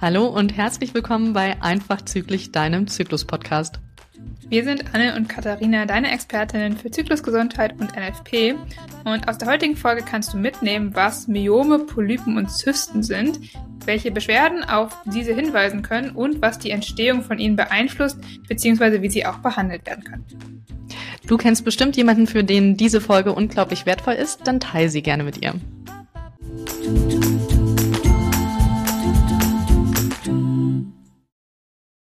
Hallo und herzlich willkommen bei Einfach Zyklisch, deinem Zyklus-Podcast. Wir sind Anne und Katharina, deine Expertinnen für Zyklusgesundheit und NFP. Und aus der heutigen Folge kannst du mitnehmen, was Myome, Polypen und Zysten sind, welche Beschwerden auf diese hinweisen können und was die Entstehung von ihnen beeinflusst, beziehungsweise wie sie auch behandelt werden können. Du kennst bestimmt jemanden, für den diese Folge unglaublich wertvoll ist, dann teile sie gerne mit ihr.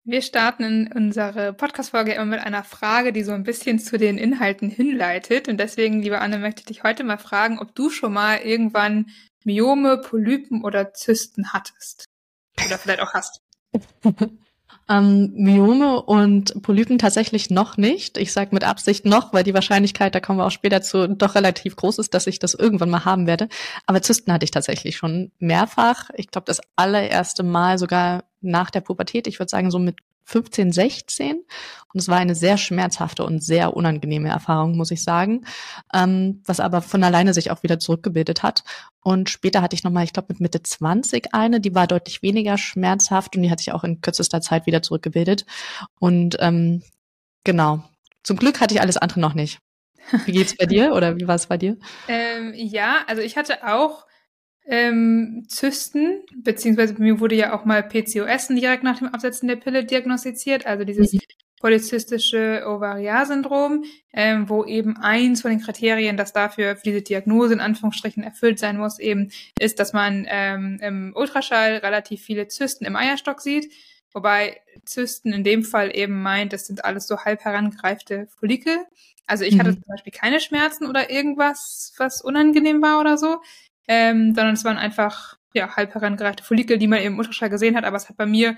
Wir starten in unsere Podcast-Folge immer mit einer Frage, die so ein bisschen zu den Inhalten hinleitet. Und deswegen, liebe Anne, möchte ich dich heute mal fragen, ob du schon mal irgendwann Myome, Polypen oder Zysten hattest. Oder vielleicht auch hast. Ähm, Myome und Polypen tatsächlich noch nicht. Ich sage mit Absicht noch, weil die Wahrscheinlichkeit, da kommen wir auch später zu, doch relativ groß ist, dass ich das irgendwann mal haben werde. Aber Zysten hatte ich tatsächlich schon mehrfach. Ich glaube, das allererste Mal sogar nach der Pubertät. Ich würde sagen, so mit 15, 16. Und es war eine sehr schmerzhafte und sehr unangenehme Erfahrung, muss ich sagen, ähm, was aber von alleine sich auch wieder zurückgebildet hat. Und später hatte ich nochmal, ich glaube mit Mitte 20 eine, die war deutlich weniger schmerzhaft und die hat sich auch in kürzester Zeit wieder zurückgebildet. Und ähm, genau, zum Glück hatte ich alles andere noch nicht. Wie geht's bei dir oder wie war es bei dir? Ähm, ja, also ich hatte auch ähm, Zysten, beziehungsweise bei mir wurde ja auch mal PCOS direkt nach dem Absetzen der Pille diagnostiziert, also dieses mhm. polyzystische Ovarialsyndrom, ähm, wo eben eins von den Kriterien, das dafür für diese Diagnose in Anführungsstrichen erfüllt sein muss, eben ist, dass man ähm, im Ultraschall relativ viele Zysten im Eierstock sieht. Wobei Zysten in dem Fall eben meint, das sind alles so halb herangereifte Follikel. Also ich mhm. hatte zum Beispiel keine Schmerzen oder irgendwas, was unangenehm war oder so ähm, sondern es waren einfach ja halb herangereichte Follikel, die man eben im Ultraschall gesehen hat, aber es hat bei mir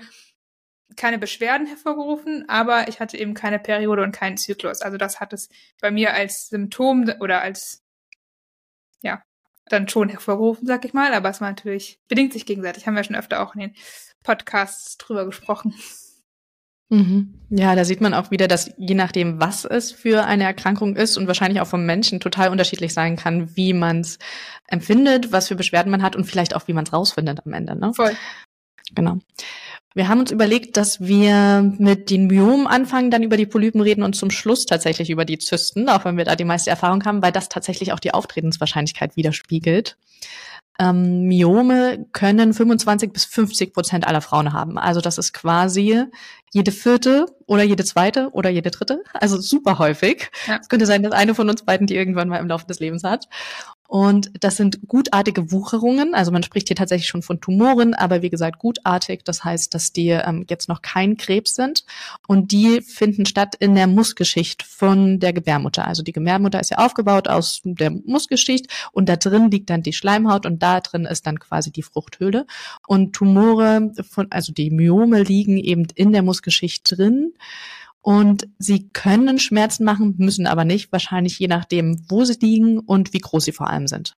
keine Beschwerden hervorgerufen, aber ich hatte eben keine Periode und keinen Zyklus. Also das hat es bei mir als Symptom oder als ja dann schon hervorgerufen, sag ich mal, aber es war natürlich bedingt sich gegenseitig. Haben wir schon öfter auch in den Podcasts drüber gesprochen. Mhm. Ja, da sieht man auch wieder, dass je nachdem, was es für eine Erkrankung ist und wahrscheinlich auch vom Menschen total unterschiedlich sein kann, wie man es empfindet, was für Beschwerden man hat und vielleicht auch, wie man es rausfindet am Ende. Ne? Voll. Genau. Wir haben uns überlegt, dass wir mit den Myomen anfangen, dann über die Polypen reden und zum Schluss tatsächlich über die Zysten, auch wenn wir da die meiste Erfahrung haben, weil das tatsächlich auch die Auftretenswahrscheinlichkeit widerspiegelt. Ähm, Myome können 25 bis 50 Prozent aller Frauen haben. Also das ist quasi jede vierte oder jede zweite oder jede dritte. Also super häufig. Ja. Es könnte sein, dass eine von uns beiden die irgendwann mal im Laufe des Lebens hat. Und das sind gutartige Wucherungen. Also man spricht hier tatsächlich schon von Tumoren, aber wie gesagt gutartig. Das heißt, dass die ähm, jetzt noch kein Krebs sind. Und die finden statt in der Muskelschicht von der Gebärmutter. Also die Gebärmutter ist ja aufgebaut aus der Muskelschicht und da drin liegt dann die Schleimhaut und da drin ist dann quasi die Fruchthöhle. Und Tumore von, also die Myome liegen eben in der Muskelschicht drin. Und sie können Schmerzen machen, müssen aber nicht, wahrscheinlich je nachdem, wo sie liegen und wie groß sie vor allem sind.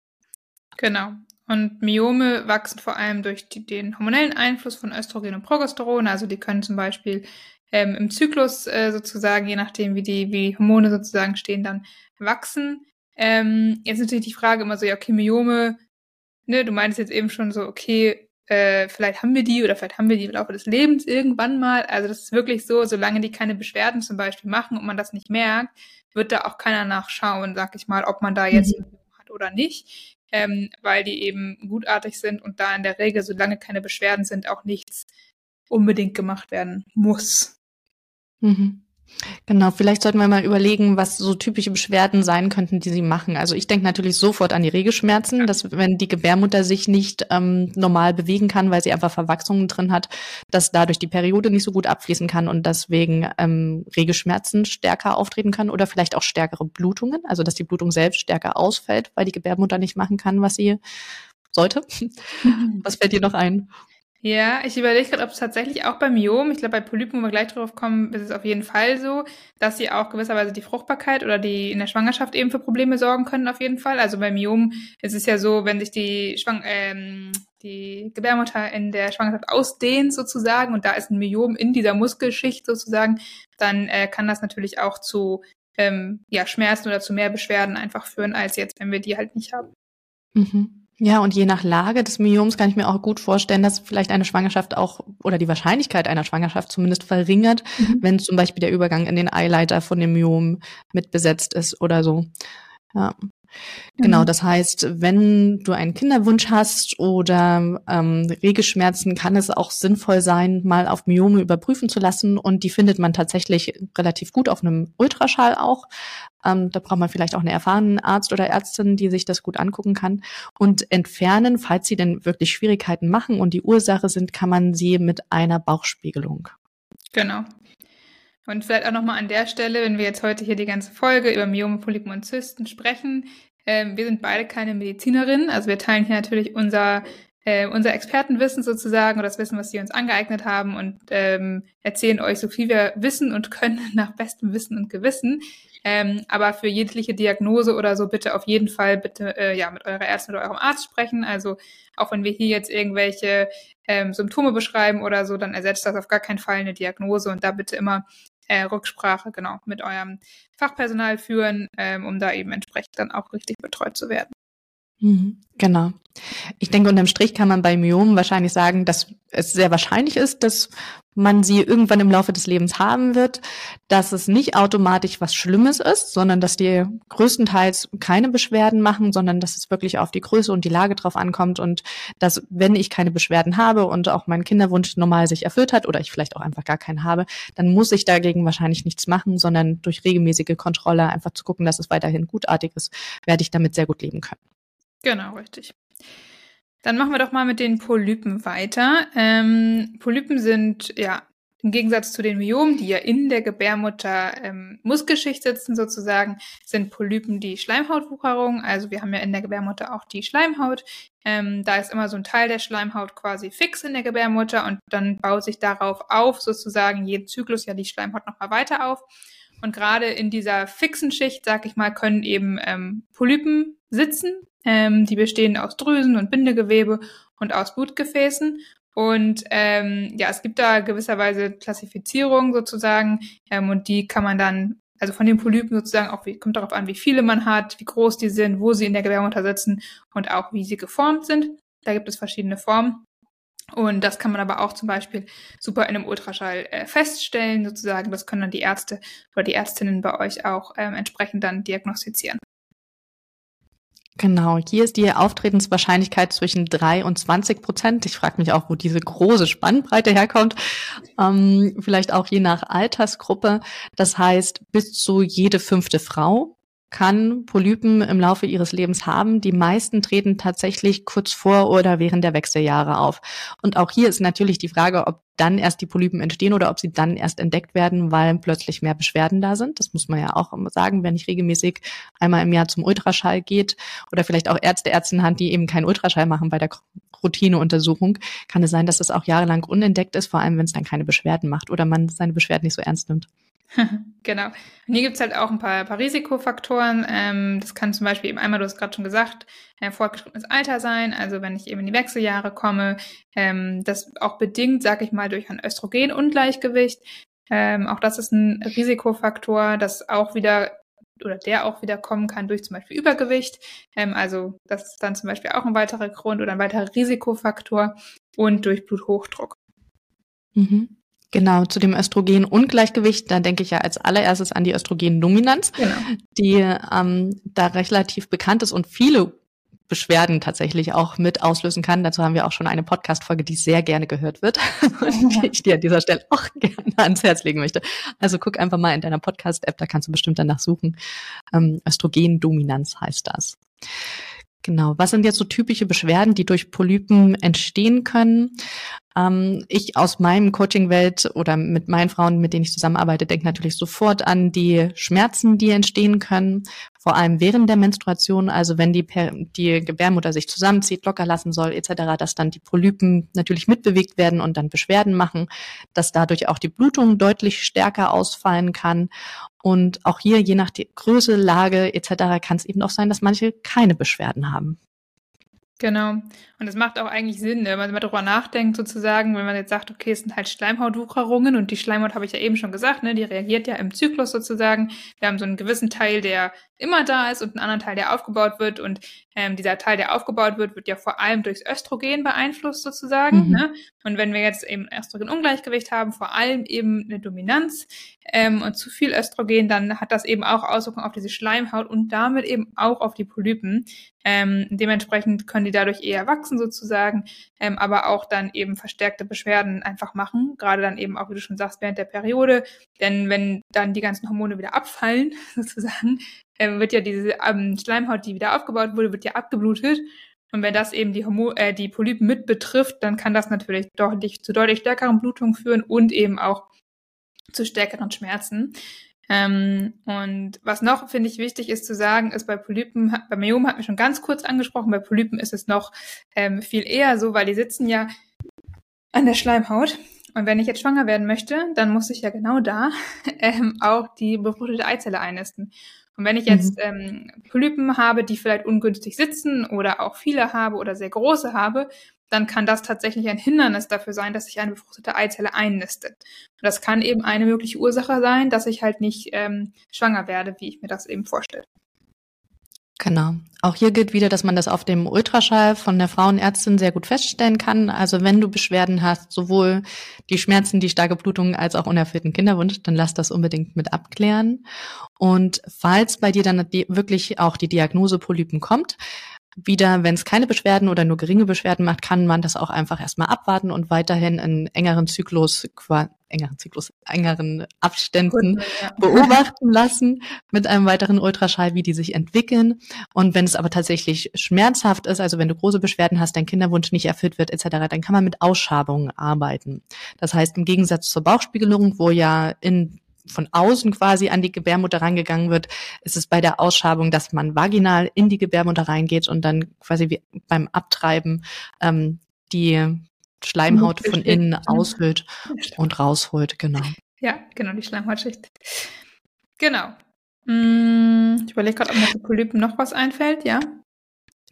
Genau. Und Myome wachsen vor allem durch die, den hormonellen Einfluss von Östrogen und Progesteron. Also die können zum Beispiel ähm, im Zyklus äh, sozusagen, je nachdem, wie die, wie Hormone sozusagen stehen, dann wachsen. Ähm, jetzt natürlich die Frage immer so, ja, okay, Myome, ne, du meinst jetzt eben schon so, okay, äh, vielleicht haben wir die oder vielleicht haben wir die im Laufe des Lebens irgendwann mal. Also das ist wirklich so, solange die keine Beschwerden zum Beispiel machen und man das nicht merkt, wird da auch keiner nachschauen, sag ich mal, ob man da jetzt mhm. hat oder nicht, ähm, weil die eben gutartig sind und da in der Regel, solange keine Beschwerden sind, auch nichts unbedingt gemacht werden muss. Mhm. Genau, vielleicht sollten wir mal überlegen, was so typische Beschwerden sein könnten, die sie machen. Also ich denke natürlich sofort an die Regelschmerzen, dass wenn die Gebärmutter sich nicht ähm, normal bewegen kann, weil sie einfach Verwachsungen drin hat, dass dadurch die Periode nicht so gut abfließen kann und deswegen ähm, Regelschmerzen stärker auftreten können oder vielleicht auch stärkere Blutungen, also dass die Blutung selbst stärker ausfällt, weil die Gebärmutter nicht machen kann, was sie sollte. was fällt dir noch ein? Ja, ich überlege gerade, ob es tatsächlich auch bei Myom, ich glaube bei Polypen, wo wir gleich drauf kommen, ist es auf jeden Fall so, dass sie auch gewisserweise die Fruchtbarkeit oder die in der Schwangerschaft eben für Probleme sorgen können, auf jeden Fall. Also bei Myom ist es ja so, wenn sich die Schwang ähm, die Gebärmutter in der Schwangerschaft ausdehnt sozusagen und da ist ein Myom in dieser Muskelschicht sozusagen, dann äh, kann das natürlich auch zu ähm, ja, Schmerzen oder zu mehr Beschwerden einfach führen, als jetzt, wenn wir die halt nicht haben. Mhm. Ja, und je nach Lage des Myoms kann ich mir auch gut vorstellen, dass vielleicht eine Schwangerschaft auch oder die Wahrscheinlichkeit einer Schwangerschaft zumindest verringert, mhm. wenn zum Beispiel der Übergang in den Eileiter von dem Myom mit besetzt ist oder so. Ja. Genau, mhm. das heißt, wenn du einen Kinderwunsch hast oder ähm, Regelschmerzen, kann es auch sinnvoll sein, mal auf Myome überprüfen zu lassen. Und die findet man tatsächlich relativ gut auf einem Ultraschall auch. Ähm, da braucht man vielleicht auch einen erfahrenen Arzt oder Ärztin, die sich das gut angucken kann. Und entfernen, falls sie denn wirklich Schwierigkeiten machen und die Ursache sind, kann man sie mit einer Bauchspiegelung. Genau. Und vielleicht auch nochmal an der Stelle, wenn wir jetzt heute hier die ganze Folge über Myome, Polypen und Zysten sprechen, ähm, wir sind beide keine Medizinerinnen, also wir teilen hier natürlich unser äh, unser Expertenwissen sozusagen oder das Wissen, was wir uns angeeignet haben und ähm, erzählen euch so viel wir wissen und können nach bestem Wissen und Gewissen. Ähm, aber für jegliche Diagnose oder so bitte auf jeden Fall bitte äh, ja mit eurer Ärztin oder eurem Arzt sprechen. Also auch wenn wir hier jetzt irgendwelche ähm, Symptome beschreiben oder so, dann ersetzt das auf gar keinen Fall eine Diagnose und da bitte immer äh, Rücksprache genau mit eurem Fachpersonal führen, ähm, um da eben entsprechend dann auch richtig betreut zu werden. Mhm, genau. Ich denke, unterm Strich kann man bei Myomen wahrscheinlich sagen, dass es sehr wahrscheinlich ist, dass man sie irgendwann im Laufe des Lebens haben wird, dass es nicht automatisch was Schlimmes ist, sondern dass die größtenteils keine Beschwerden machen, sondern dass es wirklich auf die Größe und die Lage drauf ankommt und dass, wenn ich keine Beschwerden habe und auch mein Kinderwunsch normal sich erfüllt hat oder ich vielleicht auch einfach gar keinen habe, dann muss ich dagegen wahrscheinlich nichts machen, sondern durch regelmäßige Kontrolle einfach zu gucken, dass es weiterhin gutartig ist, werde ich damit sehr gut leben können. Genau, richtig. Dann machen wir doch mal mit den Polypen weiter. Ähm, Polypen sind ja im Gegensatz zu den Myomen, die ja in der Gebärmutter ähm, Muskelschicht sitzen sozusagen, sind Polypen die Schleimhautwucherung. Also wir haben ja in der Gebärmutter auch die Schleimhaut. Ähm, da ist immer so ein Teil der Schleimhaut quasi fix in der Gebärmutter und dann baut sich darauf auf sozusagen jeden Zyklus ja die Schleimhaut nochmal weiter auf. Und gerade in dieser fixen Schicht, sag ich mal, können eben ähm, Polypen sitzen. Ähm, die bestehen aus Drüsen und Bindegewebe und aus Blutgefäßen. Und ähm, ja, es gibt da gewisserweise Klassifizierungen sozusagen ähm, und die kann man dann, also von den Polypen sozusagen auch, wie, kommt darauf an, wie viele man hat, wie groß die sind, wo sie in der Gebärmutter sitzen und auch wie sie geformt sind. Da gibt es verschiedene Formen. Und das kann man aber auch zum Beispiel super in einem Ultraschall äh, feststellen, sozusagen. Das können dann die Ärzte oder die Ärztinnen bei euch auch ähm, entsprechend dann diagnostizieren. Genau, hier ist die Auftretenswahrscheinlichkeit zwischen drei und 20 Prozent. Ich frage mich auch, wo diese große Spannbreite herkommt. Ähm, vielleicht auch je nach Altersgruppe. Das heißt, bis zu jede fünfte Frau kann Polypen im Laufe ihres Lebens haben. Die meisten treten tatsächlich kurz vor oder während der Wechseljahre auf. Und auch hier ist natürlich die Frage, ob dann erst die Polypen entstehen oder ob sie dann erst entdeckt werden, weil plötzlich mehr Beschwerden da sind. Das muss man ja auch immer sagen, wenn ich regelmäßig einmal im Jahr zum Ultraschall geht oder vielleicht auch Ärzte, Ärztinnen hat, die eben keinen Ultraschall machen bei der Routineuntersuchung, kann es sein, dass das auch jahrelang unentdeckt ist, vor allem wenn es dann keine Beschwerden macht oder man seine Beschwerden nicht so ernst nimmt. genau. Und hier gibt's halt auch ein paar, paar Risikofaktoren. Ähm, das kann zum Beispiel eben einmal, du hast gerade schon gesagt, äh, fortgeschrittenes Alter sein, also wenn ich eben in die Wechseljahre komme, ähm, das auch bedingt, sag ich mal, durch ein Östrogenungleichgewicht. Ähm, auch das ist ein Risikofaktor, das auch wieder oder der auch wieder kommen kann durch zum Beispiel Übergewicht. Ähm, also das ist dann zum Beispiel auch ein weiterer Grund oder ein weiterer Risikofaktor und durch Bluthochdruck. Mhm. Genau, zu dem Östrogenungleichgewicht, da denke ich ja als allererstes an die Östrogendominanz, genau. die ähm, da relativ bekannt ist und viele Beschwerden tatsächlich auch mit auslösen kann. Dazu haben wir auch schon eine Podcast-Folge, die sehr gerne gehört wird und die ich dir an dieser Stelle auch gerne ans Herz legen möchte. Also guck einfach mal in deiner Podcast-App, da kannst du bestimmt danach suchen. Ähm, Östrogendominanz heißt das. Genau. Was sind jetzt so typische Beschwerden, die durch Polypen entstehen können? Ähm, ich aus meinem Coaching-Welt oder mit meinen Frauen, mit denen ich zusammenarbeite, denke natürlich sofort an die Schmerzen, die entstehen können, vor allem während der Menstruation, also wenn die, die Gebärmutter sich zusammenzieht, locker lassen soll etc., dass dann die Polypen natürlich mitbewegt werden und dann Beschwerden machen, dass dadurch auch die Blutung deutlich stärker ausfallen kann. Und auch hier, je nach Größe, Lage etc., kann es eben auch sein, dass manche keine Beschwerden haben. Genau. Und es macht auch eigentlich Sinn, ne? wenn man darüber nachdenkt, sozusagen, wenn man jetzt sagt, okay, es sind halt Schleimhautwucherungen und die Schleimhaut habe ich ja eben schon gesagt, ne, die reagiert ja im Zyklus sozusagen. Wir haben so einen gewissen Teil, der immer da ist und einen anderen Teil, der aufgebaut wird. Und ähm, dieser Teil, der aufgebaut wird, wird ja vor allem durchs Östrogen beeinflusst sozusagen. Mhm. Ne? Und wenn wir jetzt eben Östrogen-Ungleichgewicht haben, vor allem eben eine Dominanz ähm, und zu viel Östrogen, dann hat das eben auch Auswirkungen auf diese Schleimhaut und damit eben auch auf die Polypen. Ähm, dementsprechend können die dadurch eher wachsen sozusagen, ähm, aber auch dann eben verstärkte Beschwerden einfach machen, gerade dann eben auch, wie du schon sagst, während der Periode. Denn wenn dann die ganzen Hormone wieder abfallen, sozusagen, ähm, wird ja diese ähm, Schleimhaut, die wieder aufgebaut wurde, wird ja abgeblutet. Und wenn das eben die, Homo äh, die Polypen mit betrifft, dann kann das natürlich deutlich zu deutlich stärkeren Blutungen führen und eben auch zu stärkeren Schmerzen. Ähm, und was noch, finde ich, wichtig ist zu sagen, ist bei Polypen, bei Myomen hat mir schon ganz kurz angesprochen, bei Polypen ist es noch ähm, viel eher so, weil die sitzen ja an der Schleimhaut. Und wenn ich jetzt schwanger werden möchte, dann muss ich ja genau da ähm, auch die befruchtete Eizelle einnisten. Und wenn ich jetzt mhm. ähm, Polypen habe, die vielleicht ungünstig sitzen oder auch viele habe oder sehr große habe, dann kann das tatsächlich ein Hindernis dafür sein, dass sich eine befruchtete Eizelle einnistet. Und das kann eben eine mögliche Ursache sein, dass ich halt nicht ähm, schwanger werde, wie ich mir das eben vorstelle. Genau. Auch hier gilt wieder, dass man das auf dem Ultraschall von der Frauenärztin sehr gut feststellen kann. Also wenn du Beschwerden hast, sowohl die Schmerzen, die starke Blutung als auch unerfüllten Kinderwunsch, dann lass das unbedingt mit abklären. Und falls bei dir dann wirklich auch die Diagnose Polypen kommt, wieder, wenn es keine Beschwerden oder nur geringe Beschwerden macht, kann man das auch einfach erstmal abwarten und weiterhin in engeren Zyklus, engeren Zyklus, engeren Abständen Gut, ja. beobachten lassen mit einem weiteren Ultraschall, wie die sich entwickeln. Und wenn es aber tatsächlich schmerzhaft ist, also wenn du große Beschwerden hast, dein Kinderwunsch nicht erfüllt wird etc., dann kann man mit Ausschabungen arbeiten. Das heißt, im Gegensatz zur Bauchspiegelung, wo ja in von außen quasi an die Gebärmutter reingegangen wird, ist es bei der Ausschabung, dass man vaginal in die Gebärmutter reingeht und dann quasi wie beim Abtreiben ähm, die Schleimhaut von innen aushöhlt und rausholt, genau. Ja, genau, die Schleimhautschicht. Genau. Hm, ich überlege gerade, ob mir zu Polypen noch was einfällt, ja?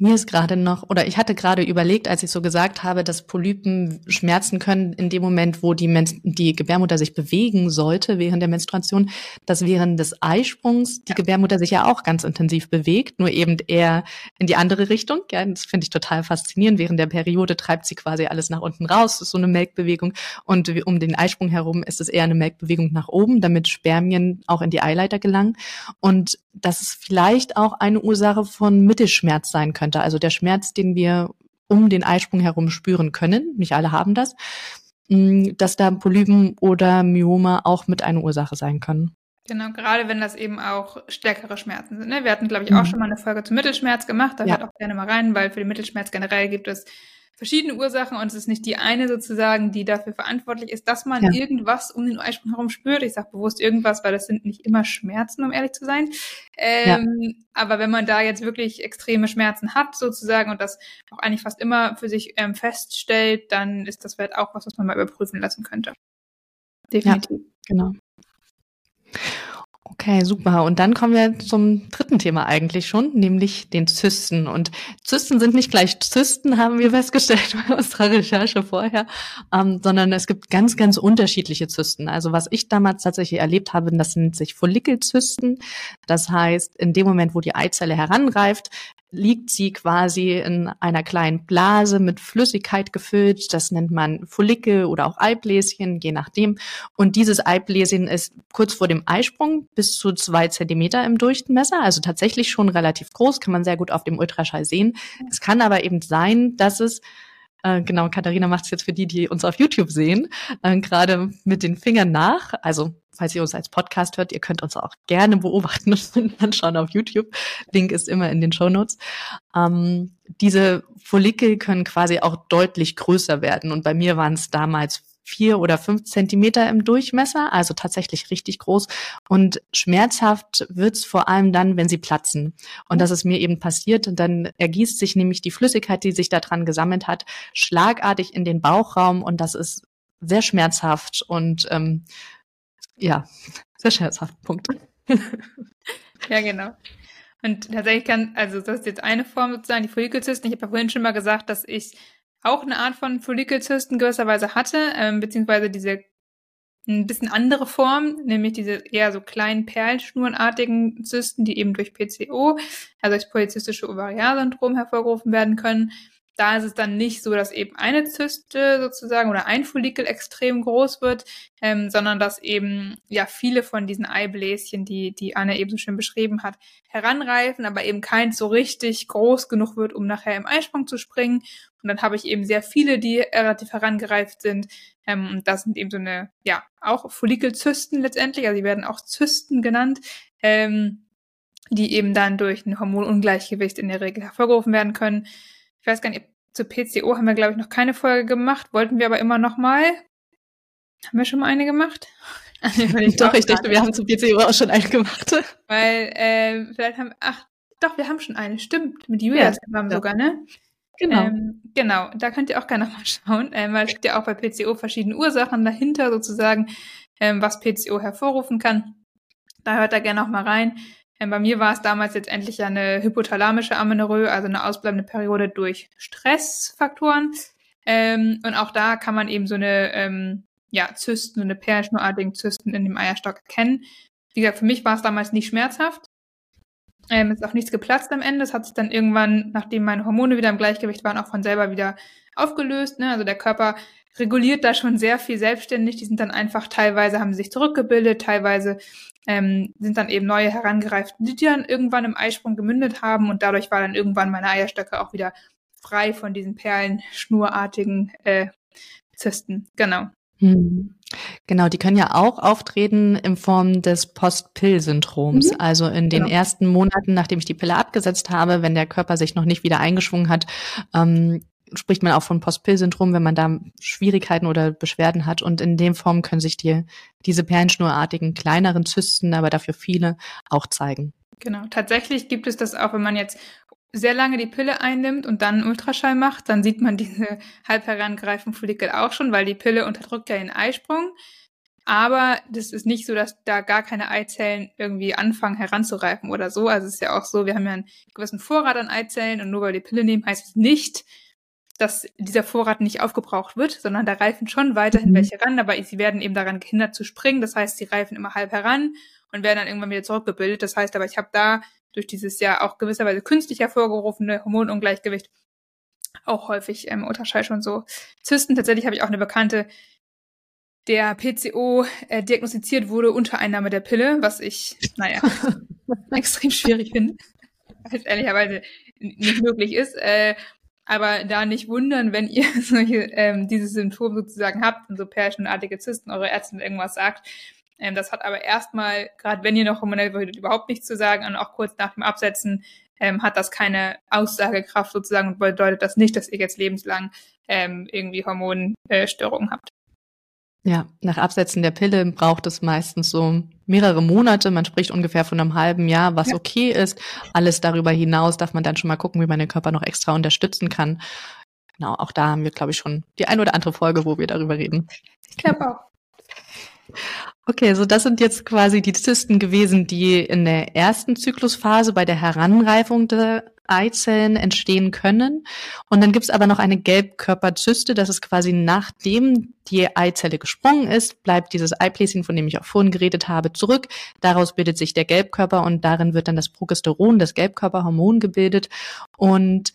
Mir ist gerade noch, oder ich hatte gerade überlegt, als ich so gesagt habe, dass Polypen schmerzen können in dem Moment, wo die, Men die Gebärmutter sich bewegen sollte während der Menstruation, dass während des Eisprungs die Gebärmutter sich ja auch ganz intensiv bewegt, nur eben eher in die andere Richtung. Ja, das finde ich total faszinierend. Während der Periode treibt sie quasi alles nach unten raus, das ist so eine Melkbewegung. Und um den Eisprung herum ist es eher eine Melkbewegung nach oben, damit Spermien auch in die Eileiter gelangen. Und dass es vielleicht auch eine Ursache von Mittelschmerz sein könnte. Also der Schmerz, den wir um den Eisprung herum spüren können, nicht alle haben das, mm, dass da Polypen oder Myome auch mit einer Ursache sein können. Genau, gerade wenn das eben auch stärkere Schmerzen sind. Ne? Wir hatten, glaube ich, auch mhm. schon mal eine Folge zum Mittelschmerz gemacht. Da ja. hört auch gerne mal rein, weil für den Mittelschmerz generell gibt es verschiedene Ursachen und es ist nicht die eine sozusagen, die dafür verantwortlich ist, dass man ja. irgendwas um den Eisprung herum spürt. Ich sage bewusst irgendwas, weil das sind nicht immer Schmerzen, um ehrlich zu sein. Ähm, ja. Aber wenn man da jetzt wirklich extreme Schmerzen hat sozusagen und das auch eigentlich fast immer für sich ähm, feststellt, dann ist das vielleicht auch was, was man mal überprüfen lassen könnte. Definitiv. Ja, genau. Okay, super. Und dann kommen wir zum dritten Thema eigentlich schon, nämlich den Zysten. Und Zysten sind nicht gleich Zysten, haben wir festgestellt bei unserer Recherche vorher, ähm, sondern es gibt ganz, ganz unterschiedliche Zysten. Also was ich damals tatsächlich erlebt habe, das nennt sich Follikelzysten. Das heißt, in dem Moment, wo die Eizelle heranreift, liegt sie quasi in einer kleinen Blase mit Flüssigkeit gefüllt. Das nennt man Follikel oder auch Eibläschen, je nachdem. Und dieses Eibläschen ist kurz vor dem Eisprung bis zu zwei Zentimeter im Durchmesser, also tatsächlich schon relativ groß, kann man sehr gut auf dem Ultraschall sehen. Es kann aber eben sein, dass es äh, genau, Katharina macht es jetzt für die, die uns auf YouTube sehen, äh, gerade mit den Fingern nach. Also falls ihr uns als Podcast hört, ihr könnt uns auch gerne beobachten und anschauen auf YouTube. Link ist immer in den Show Notes. Ähm, diese Follikel können quasi auch deutlich größer werden. Und bei mir waren es damals vier oder fünf Zentimeter im Durchmesser, also tatsächlich richtig groß. Und schmerzhaft wird's vor allem dann, wenn sie platzen. Und das ist mir eben passiert. Und dann ergießt sich nämlich die Flüssigkeit, die sich da dran gesammelt hat, schlagartig in den Bauchraum. Und das ist sehr schmerzhaft und ähm, ja, sehr schmerzhaft. Punkt. ja, genau. Und tatsächlich kann, also das ist jetzt eine Form sozusagen, die Follikelzysten. Ich habe ja vorhin schon mal gesagt, dass ich auch eine Art von Follikelzysten gewisserweise hatte, ähm, beziehungsweise diese ein bisschen andere Form, nämlich diese eher so kleinen perlschnurenartigen Zysten, die eben durch PCO, also durch polyzystische Ovarialsyndrom hervorgerufen werden können. Da ist es dann nicht so, dass eben eine Zyste sozusagen oder ein Follikel extrem groß wird, ähm, sondern dass eben ja viele von diesen Eibläschen, die die Anne eben so schön beschrieben hat, heranreifen, aber eben keins so richtig groß genug wird, um nachher im Eisprung zu springen. Und dann habe ich eben sehr viele, die relativ herangereift sind. Ähm, und das sind eben so eine, ja, auch Follikelzysten letztendlich, also die werden auch Zysten genannt. Ähm, die eben dann durch ein Hormonungleichgewicht in der Regel hervorgerufen werden können. Ich weiß gar nicht, zu PCO haben wir, glaube ich, noch keine Folge gemacht. Wollten wir aber immer noch mal. Haben wir schon mal eine gemacht? doch, ich dachte, wir haben zu PCO auch schon eine gemacht. Weil, äh, vielleicht haben, ach, doch, wir haben schon eine, stimmt. Mit Julia ja, sogar, ne? Genau. Ähm, genau, da könnt ihr auch gerne mal schauen, ähm, weil es gibt ja auch bei PCO verschiedene Ursachen dahinter sozusagen, ähm, was PCO hervorrufen kann. Da hört da gerne noch mal rein. Ähm, bei mir war es damals jetzt endlich eine hypothalamische Amenorrhoe, also eine ausbleibende Periode durch Stressfaktoren. Ähm, und auch da kann man eben so eine ähm, ja, Zysten, so eine perlschnurartigen Zysten in dem Eierstock erkennen. Wie gesagt, für mich war es damals nicht schmerzhaft. Ähm, ist auch nichts geplatzt am Ende. Es hat sich dann irgendwann, nachdem meine Hormone wieder im Gleichgewicht waren, auch von selber wieder aufgelöst. Ne? Also der Körper reguliert da schon sehr viel selbstständig. Die sind dann einfach teilweise haben sich zurückgebildet, teilweise ähm, sind dann eben neue herangereift, die dann irgendwann im Eisprung gemündet haben und dadurch war dann irgendwann meine Eierstöcke auch wieder frei von diesen perlenschnurartigen äh, Zysten. Genau. Hm. Genau, die können ja auch auftreten in Form des Post-Pill-Syndroms. Mhm. Also in den genau. ersten Monaten, nachdem ich die Pille abgesetzt habe, wenn der Körper sich noch nicht wieder eingeschwungen hat, ähm, spricht man auch von Post-Pill-Syndrom, wenn man da Schwierigkeiten oder Beschwerden hat. Und in dem Form können sich dir diese perlenschnurartigen kleineren Zysten, aber dafür viele, auch zeigen. Genau. Tatsächlich gibt es das auch, wenn man jetzt sehr lange die Pille einnimmt und dann Ultraschall macht, dann sieht man diese halb herangreifenden Follikel auch schon, weil die Pille unterdrückt ja den Eisprung. Aber das ist nicht so, dass da gar keine Eizellen irgendwie anfangen heranzureifen oder so. Also es ist ja auch so, wir haben ja einen gewissen Vorrat an Eizellen und nur weil wir die Pille nehmen, heißt es nicht, dass dieser Vorrat nicht aufgebraucht wird, sondern da reifen schon weiterhin mhm. welche ran, aber sie werden eben daran gehindert zu springen. Das heißt, sie reifen immer halb heran und werden dann irgendwann wieder zurückgebildet. Das heißt aber, ich habe da durch dieses ja auch gewisserweise künstlich hervorgerufene Hormonungleichgewicht auch häufig ähm, Ultraschall schon so Zysten. Tatsächlich habe ich auch eine Bekannte, der PCO äh, diagnostiziert wurde unter Einnahme der Pille, was ich, naja, extrem schwierig finde, weil es ehrlicherweise nicht möglich ist. Äh, aber da nicht wundern, wenn ihr solche, ähm, dieses Symptom sozusagen habt und so pärchenartige Zysten, eure Ärztin irgendwas sagt. Ähm, das hat aber erstmal, gerade wenn ihr noch hormonell verhütet, überhaupt nichts zu sagen und auch kurz nach dem Absetzen ähm, hat das keine Aussagekraft sozusagen und bedeutet das nicht, dass ihr jetzt lebenslang ähm, irgendwie Hormonstörungen habt. Ja, nach Absetzen der Pille braucht es meistens so mehrere Monate. Man spricht ungefähr von einem halben Jahr, was ja. okay ist. Alles darüber hinaus darf man dann schon mal gucken, wie man den Körper noch extra unterstützen kann. Genau, auch da haben wir, glaube ich, schon die ein oder andere Folge, wo wir darüber reden. Ich glaube auch. Okay, so das sind jetzt quasi die Zysten gewesen, die in der ersten Zyklusphase bei der Heranreifung der Eizellen entstehen können. Und dann gibt es aber noch eine Gelbkörperzyste, das ist quasi nachdem die Eizelle gesprungen ist, bleibt dieses Eibläschen, von dem ich auch vorhin geredet habe, zurück. Daraus bildet sich der Gelbkörper und darin wird dann das Progesteron, das Gelbkörperhormon gebildet. Und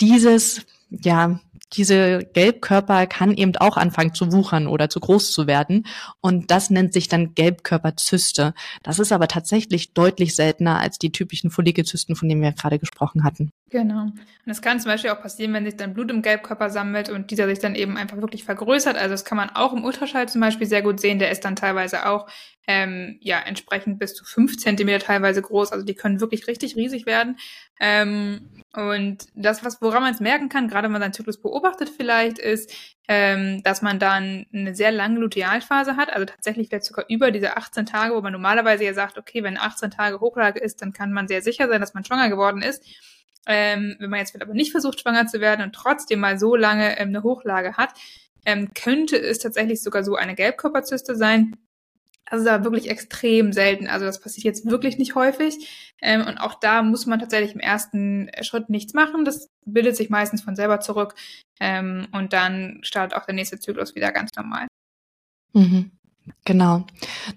dieses, ja, diese Gelbkörper kann eben auch anfangen zu wuchern oder zu groß zu werden. Und das nennt sich dann Gelbkörperzyste. Das ist aber tatsächlich deutlich seltener als die typischen Follikelzysten, von denen wir gerade gesprochen hatten. Genau. Und es kann zum Beispiel auch passieren, wenn sich dann Blut im Gelbkörper sammelt und dieser sich dann eben einfach wirklich vergrößert. Also das kann man auch im Ultraschall zum Beispiel sehr gut sehen. Der ist dann teilweise auch ähm, ja entsprechend bis zu fünf Zentimeter teilweise groß. Also die können wirklich richtig riesig werden. Ähm, und das, was woran man es merken kann, gerade wenn man seinen Zyklus beobachtet vielleicht, ist, ähm, dass man dann eine sehr lange Lutealphase hat, also tatsächlich vielleicht sogar über diese 18 Tage, wo man normalerweise ja sagt, okay, wenn 18 Tage Hochlage ist, dann kann man sehr sicher sein, dass man schwanger geworden ist. Ähm, wenn man jetzt aber nicht versucht, schwanger zu werden und trotzdem mal so lange ähm, eine Hochlage hat, ähm, könnte es tatsächlich sogar so eine Gelbkörperzyste sein. Das ist aber wirklich extrem selten. Also das passiert jetzt wirklich nicht häufig. Ähm, und auch da muss man tatsächlich im ersten Schritt nichts machen. Das bildet sich meistens von selber zurück. Ähm, und dann startet auch der nächste Zyklus wieder ganz normal. Mhm. Genau.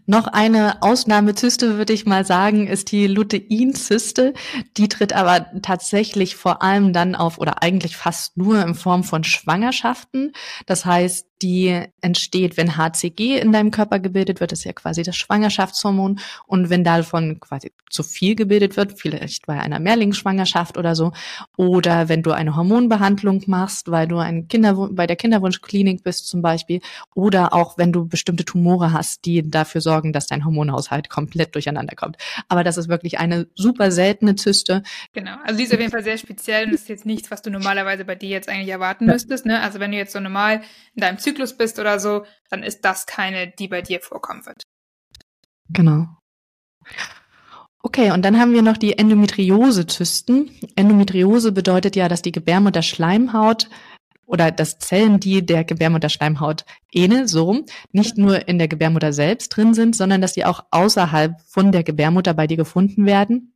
Noch eine Ausnahmezyste, würde ich mal sagen, ist die Luteinzyste. Die tritt aber tatsächlich vor allem dann auf oder eigentlich fast nur in Form von Schwangerschaften. Das heißt, die entsteht, wenn HCG in deinem Körper gebildet wird, das ist ja quasi das Schwangerschaftshormon. Und wenn davon quasi zu viel gebildet wird, vielleicht bei einer Mehrlingsschwangerschaft oder so, oder wenn du eine Hormonbehandlung machst, weil du ein bei der Kinderwunschklinik bist zum Beispiel, oder auch wenn du bestimmte Tumore hast, die dafür sorgen, dass dein Hormonhaushalt komplett durcheinander kommt. Aber das ist wirklich eine super seltene Zyste. Genau, also die ist auf jeden Fall sehr speziell und ist jetzt nichts, was du normalerweise bei dir jetzt eigentlich erwarten müsstest. Ne? Also wenn du jetzt so normal in deinem Zyklus Zyklus bist oder so, dann ist das keine, die bei dir vorkommen wird. Genau. Okay, und dann haben wir noch die Endometriose-Zysten. Endometriose bedeutet ja, dass die Gebärmutterschleimhaut oder dass Zellen, die der Gebärmutterschleimhaut ähneln, so nicht nur in der Gebärmutter selbst drin sind, sondern dass die auch außerhalb von der Gebärmutter bei dir gefunden werden.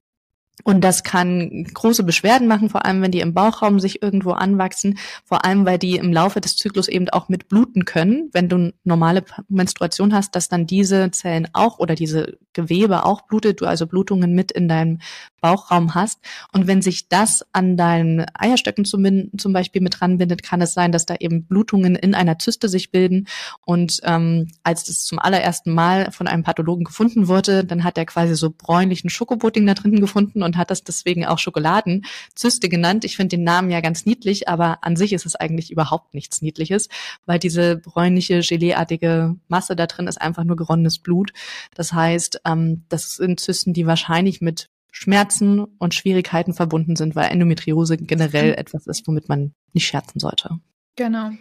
Und das kann große Beschwerden machen, vor allem wenn die im Bauchraum sich irgendwo anwachsen, vor allem weil die im Laufe des Zyklus eben auch mit bluten können. Wenn du normale Menstruation hast, dass dann diese Zellen auch oder diese Gewebe auch blutet, du also Blutungen mit in deinem Bauchraum hast. Und wenn sich das an deinen Eierstöcken zum, zum Beispiel mit dranbindet, kann es sein, dass da eben Blutungen in einer Zyste sich bilden. Und ähm, als das zum allerersten Mal von einem Pathologen gefunden wurde, dann hat er quasi so bräunlichen Schokopudding da drinnen gefunden und hat das deswegen auch Schokoladenzyste genannt. Ich finde den Namen ja ganz niedlich, aber an sich ist es eigentlich überhaupt nichts Niedliches, weil diese bräunliche, geleeartige Masse da drin ist einfach nur geronnenes Blut. Das heißt, ähm, das sind Zysten, die wahrscheinlich mit Schmerzen und Schwierigkeiten verbunden sind, weil Endometriose generell etwas ist, womit man nicht scherzen sollte. Genau.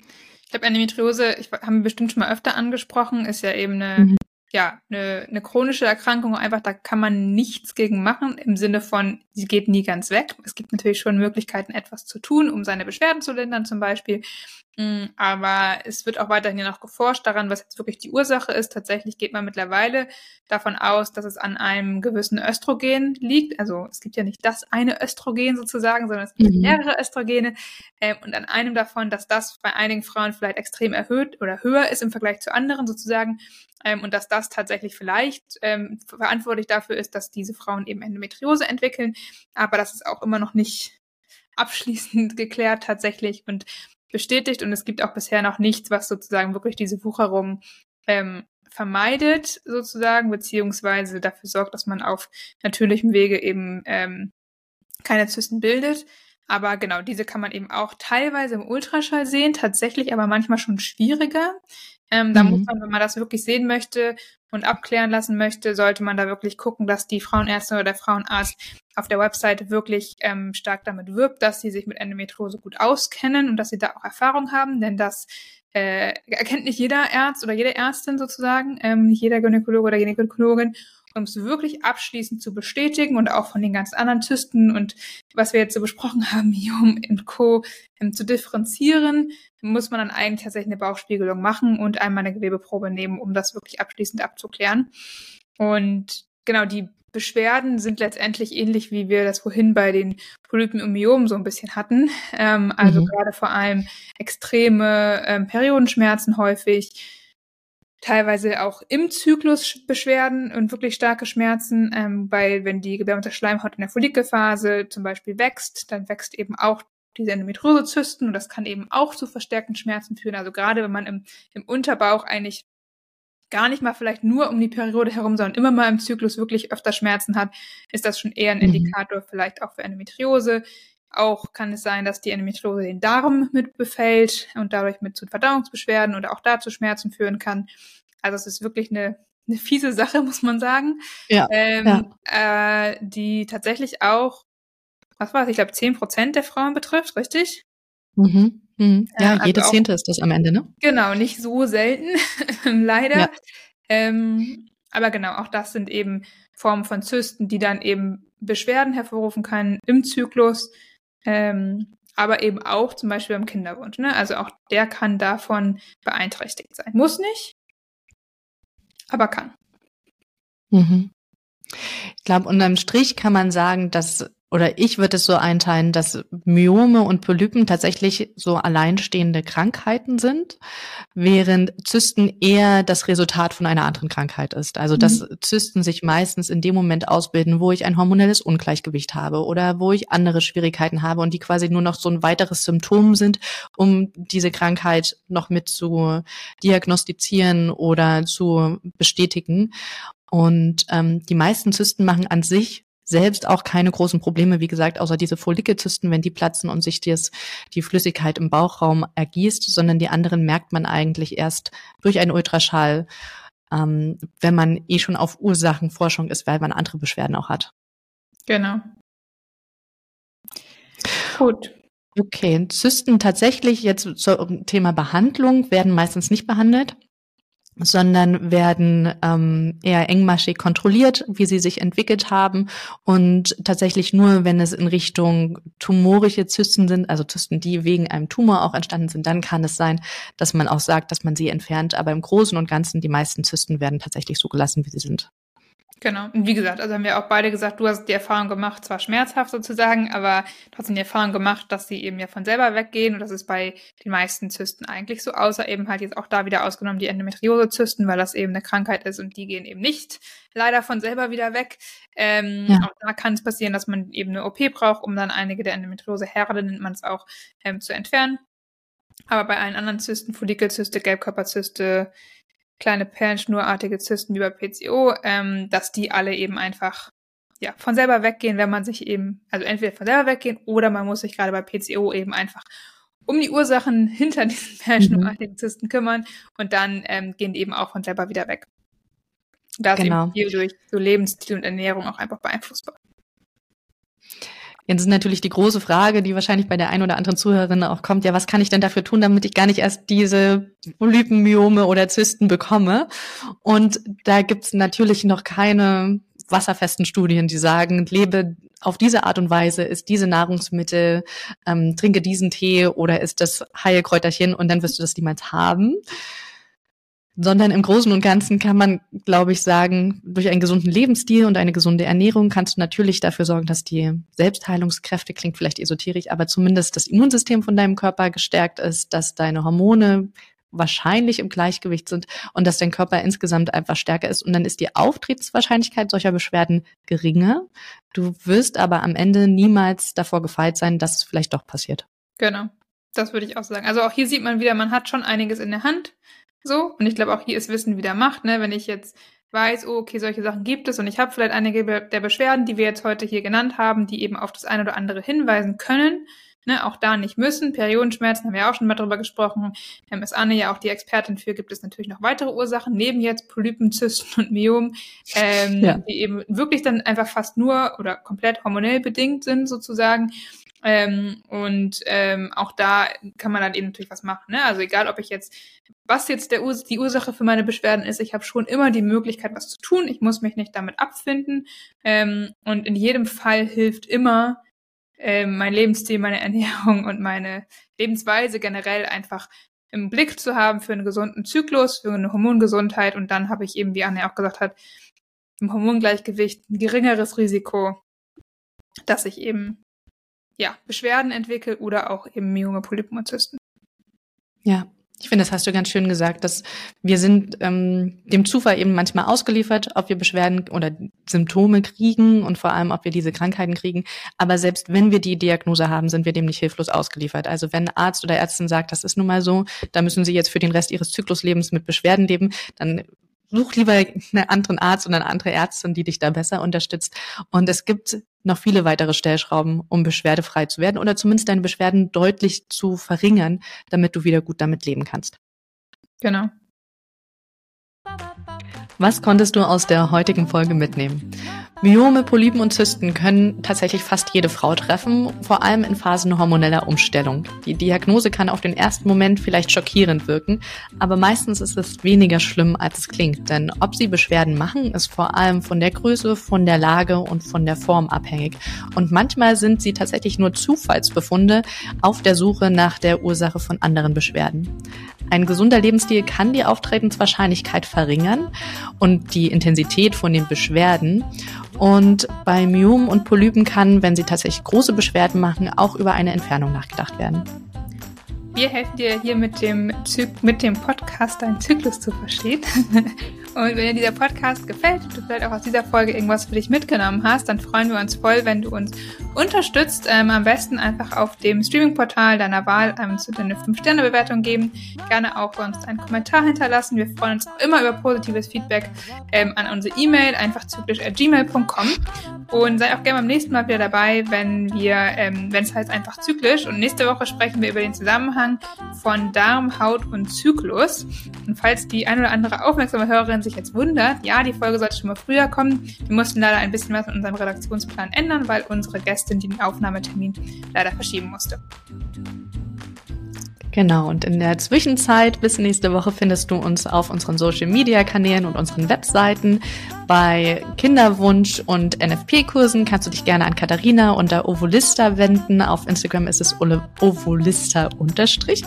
Ich glaube, Endometriose, ich haben wir bestimmt schon mal öfter angesprochen, ist ja eben eine mhm ja, eine, eine chronische Erkrankung, einfach da kann man nichts gegen machen, im Sinne von, sie geht nie ganz weg. Es gibt natürlich schon Möglichkeiten, etwas zu tun, um seine Beschwerden zu lindern zum Beispiel. Mm, aber es wird auch weiterhin noch geforscht daran, was jetzt wirklich die Ursache ist. Tatsächlich geht man mittlerweile davon aus, dass es an einem gewissen Östrogen liegt. Also es gibt ja nicht das eine Östrogen sozusagen, sondern es gibt mhm. mehrere Östrogene. Ähm, und an einem davon, dass das bei einigen Frauen vielleicht extrem erhöht oder höher ist im Vergleich zu anderen sozusagen. Ähm, und dass das tatsächlich vielleicht ähm, verantwortlich dafür ist, dass diese Frauen eben Endometriose entwickeln. Aber das ist auch immer noch nicht abschließend geklärt tatsächlich. Und bestätigt und es gibt auch bisher noch nichts, was sozusagen wirklich diese Wucherung ähm, vermeidet, sozusagen, beziehungsweise dafür sorgt, dass man auf natürlichem Wege eben ähm, keine Zysten bildet. Aber genau, diese kann man eben auch teilweise im Ultraschall sehen, tatsächlich aber manchmal schon schwieriger. Ähm, da mhm. muss man, wenn man das wirklich sehen möchte und abklären lassen möchte, sollte man da wirklich gucken, dass die Frauenärztin oder der Frauenarzt auf der Website wirklich ähm, stark damit wirbt, dass sie sich mit Endometriose gut auskennen und dass sie da auch Erfahrung haben, denn das äh, erkennt nicht jeder Arzt oder jede Ärztin sozusagen, ähm, nicht jeder Gynäkologe oder Gynäkologin um es wirklich abschließend zu bestätigen und auch von den ganz anderen Zysten und was wir jetzt so besprochen haben, Miom und Co. Ähm, zu differenzieren, muss man dann eigentlich tatsächlich eine Bauchspiegelung machen und einmal eine Gewebeprobe nehmen, um das wirklich abschließend abzuklären. Und genau, die Beschwerden sind letztendlich ähnlich, wie wir das vorhin bei den Polypen und Myomen so ein bisschen hatten. Ähm, also mhm. gerade vor allem extreme ähm, Periodenschmerzen häufig, teilweise auch im Zyklus Beschwerden und wirklich starke Schmerzen, ähm, weil wenn die Gebärmutterschleimhaut in der Follikelphase zum Beispiel wächst, dann wächst eben auch diese Endometriosezysten und das kann eben auch zu verstärkten Schmerzen führen. Also gerade wenn man im, im Unterbauch eigentlich gar nicht mal vielleicht nur um die Periode herum, sondern immer mal im Zyklus wirklich öfter Schmerzen hat, ist das schon eher ein mhm. Indikator vielleicht auch für Endometriose. Auch kann es sein, dass die Endometriose den Darm mit befällt und dadurch mit zu Verdauungsbeschwerden oder auch dazu Schmerzen führen kann. Also es ist wirklich eine, eine fiese Sache, muss man sagen. Ja, ähm, ja. Äh, die tatsächlich auch, was war es, ich glaube, zehn Prozent der Frauen betrifft, richtig? Mhm. Mhm. Ja, äh, also jede Zehnte ist das am Ende, ne? Genau, nicht so selten, leider. Ja. Ähm, aber genau, auch das sind eben Formen von Zysten, die dann eben Beschwerden hervorrufen können im Zyklus, ähm, aber eben auch zum Beispiel beim Kinderwunsch. Ne? Also auch der kann davon beeinträchtigt sein. Muss nicht, aber kann. Mhm. Ich glaube, unterm Strich kann man sagen, dass oder ich würde es so einteilen, dass Myome und Polypen tatsächlich so alleinstehende Krankheiten sind, während Zysten eher das Resultat von einer anderen Krankheit ist. Also dass mhm. Zysten sich meistens in dem Moment ausbilden, wo ich ein hormonelles Ungleichgewicht habe oder wo ich andere Schwierigkeiten habe und die quasi nur noch so ein weiteres Symptom sind, um diese Krankheit noch mit zu diagnostizieren oder zu bestätigen. Und ähm, die meisten Zysten machen an sich selbst auch keine großen Probleme, wie gesagt, außer diese Follikelzysten, wenn die platzen und sich das, die Flüssigkeit im Bauchraum ergießt, sondern die anderen merkt man eigentlich erst durch einen Ultraschall, ähm, wenn man eh schon auf Ursachenforschung ist, weil man andere Beschwerden auch hat. Genau. Gut. Okay, Zysten tatsächlich jetzt zum Thema Behandlung werden meistens nicht behandelt sondern werden ähm, eher engmaschig kontrolliert, wie sie sich entwickelt haben und tatsächlich nur, wenn es in Richtung tumorische Zysten sind, also Zysten, die wegen einem Tumor auch entstanden sind, dann kann es sein, dass man auch sagt, dass man sie entfernt. Aber im Großen und Ganzen, die meisten Zysten werden tatsächlich so gelassen, wie sie sind. Genau. Und wie gesagt, also haben wir auch beide gesagt, du hast die Erfahrung gemacht, zwar schmerzhaft sozusagen, aber trotzdem die Erfahrung gemacht, dass sie eben ja von selber weggehen. Und das ist bei den meisten Zysten eigentlich so, außer eben halt jetzt auch da wieder ausgenommen die Endometriose-Zysten, weil das eben eine Krankheit ist und die gehen eben nicht leider von selber wieder weg. Ähm, ja. Auch da kann es passieren, dass man eben eine OP braucht, um dann einige der Endometriose-Herde, nennt man es auch, ähm, zu entfernen. Aber bei allen anderen Zysten, Follikelzyste, Gelbkörperzyste, kleine perlenschnurartige Zysten wie bei PCO, ähm, dass die alle eben einfach ja, von selber weggehen, wenn man sich eben, also entweder von selber weggehen oder man muss sich gerade bei PCO eben einfach um die Ursachen hinter diesen perlenschnurartigen mhm. Zysten kümmern und dann ähm, gehen die eben auch von selber wieder weg. Da ist genau. eben viel durch so Lebensstil und Ernährung auch einfach beeinflussbar. Jetzt ist natürlich die große Frage, die wahrscheinlich bei der einen oder anderen Zuhörerin auch kommt, ja, was kann ich denn dafür tun, damit ich gar nicht erst diese Polypenmyome oder Zysten bekomme? Und da gibt's natürlich noch keine wasserfesten Studien, die sagen, lebe auf diese Art und Weise, ist diese Nahrungsmittel, ähm, trinke diesen Tee oder ist das Heilkräuterchen und dann wirst du das niemals haben sondern im Großen und Ganzen kann man, glaube ich, sagen, durch einen gesunden Lebensstil und eine gesunde Ernährung kannst du natürlich dafür sorgen, dass die Selbstheilungskräfte, klingt vielleicht esoterisch, aber zumindest das Immunsystem von deinem Körper gestärkt ist, dass deine Hormone wahrscheinlich im Gleichgewicht sind und dass dein Körper insgesamt einfach stärker ist. Und dann ist die Auftretenswahrscheinlichkeit solcher Beschwerden geringer. Du wirst aber am Ende niemals davor gefeit sein, dass es vielleicht doch passiert. Genau. Das würde ich auch sagen. Also auch hier sieht man wieder, man hat schon einiges in der Hand. So. Und ich glaube, auch hier ist Wissen wieder Macht, ne? Wenn ich jetzt weiß, oh, okay, solche Sachen gibt es und ich habe vielleicht einige der Beschwerden, die wir jetzt heute hier genannt haben, die eben auf das eine oder andere hinweisen können, ne, auch da nicht müssen. Periodenschmerzen haben wir auch schon mal drüber gesprochen. Ähm, ist Anne ja auch die Expertin für, gibt es natürlich noch weitere Ursachen, neben jetzt Polypen, Zysten und Myom, ähm, ja. die eben wirklich dann einfach fast nur oder komplett hormonell bedingt sind sozusagen. Ähm, und ähm, auch da kann man dann eben natürlich was machen. Ne? Also egal, ob ich jetzt, was jetzt der die Ursache für meine Beschwerden ist, ich habe schon immer die Möglichkeit, was zu tun. Ich muss mich nicht damit abfinden. Ähm, und in jedem Fall hilft immer ähm, mein Lebensstil, meine Ernährung und meine Lebensweise generell einfach im Blick zu haben für einen gesunden Zyklus, für eine Hormongesundheit. Und dann habe ich eben, wie Anne auch gesagt hat, im Hormongleichgewicht ein geringeres Risiko, dass ich eben ja, Beschwerden entwickle oder auch eben Myome Polypomazysten. Ja, ich finde, das hast du ganz schön gesagt, dass wir sind ähm, dem Zufall eben manchmal ausgeliefert, ob wir Beschwerden oder Symptome kriegen und vor allem, ob wir diese Krankheiten kriegen. Aber selbst wenn wir die Diagnose haben, sind wir dem nicht hilflos ausgeliefert. Also wenn Arzt oder Ärztin sagt, das ist nun mal so, da müssen Sie jetzt für den Rest Ihres Zykluslebens mit Beschwerden leben, dann such lieber einen anderen Arzt und eine andere Ärztin, die dich da besser unterstützt. Und es gibt noch viele weitere Stellschrauben, um beschwerdefrei zu werden oder zumindest deine Beschwerden deutlich zu verringern, damit du wieder gut damit leben kannst. Genau. Was konntest du aus der heutigen Folge mitnehmen? Myome, Polypen und Zysten können tatsächlich fast jede Frau treffen, vor allem in Phasen hormoneller Umstellung. Die Diagnose kann auf den ersten Moment vielleicht schockierend wirken, aber meistens ist es weniger schlimm, als es klingt. Denn ob sie Beschwerden machen, ist vor allem von der Größe, von der Lage und von der Form abhängig. Und manchmal sind sie tatsächlich nur Zufallsbefunde auf der Suche nach der Ursache von anderen Beschwerden. Ein gesunder Lebensstil kann die Auftretenswahrscheinlichkeit verringern und die Intensität von den Beschwerden. Und bei Myom und Polypen kann, wenn sie tatsächlich große Beschwerden machen, auch über eine Entfernung nachgedacht werden. Wir helfen dir hier mit dem, mit dem Podcast deinen Zyklus zu verstehen. Und wenn dir dieser Podcast gefällt und du vielleicht auch aus dieser Folge irgendwas für dich mitgenommen hast, dann freuen wir uns voll, wenn du uns unterstützt. Ähm, am besten einfach auf dem Streaming-Portal deiner Wahl ähm, zu deine 5-Sterne-Bewertung geben. Gerne auch uns einen Kommentar hinterlassen. Wir freuen uns auch immer über positives Feedback ähm, an unsere E-Mail, einfach zyklisch.gmail.com. Und sei auch gerne beim nächsten Mal wieder dabei, wenn wir, ähm, wenn es heißt einfach zyklisch. Und nächste Woche sprechen wir über den Zusammenhang von Darm, Haut und Zyklus. Und falls die ein oder andere aufmerksame Hörerin sich jetzt wundert, ja, die Folge sollte schon mal früher kommen. Wir mussten leider ein bisschen was in unserem Redaktionsplan ändern, weil unsere Gästin den Aufnahmetermin leider verschieben musste. Genau, und in der Zwischenzeit bis nächste Woche findest du uns auf unseren Social Media Kanälen und unseren Webseiten. Bei Kinderwunsch und NFP-Kursen kannst du dich gerne an Katharina unter Ovolista wenden. Auf Instagram ist es Ovolista unterstrich.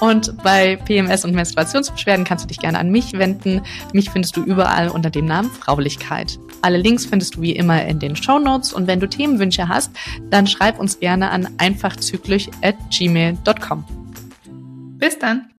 Und bei PMS und Menstruationsbeschwerden kannst du dich gerne an mich wenden. Mich findest du überall unter dem Namen Fraulichkeit. Alle Links findest du wie immer in den Show Notes. Und wenn du Themenwünsche hast, dann schreib uns gerne an einfachzyklisch at gmail.com. Bis dann.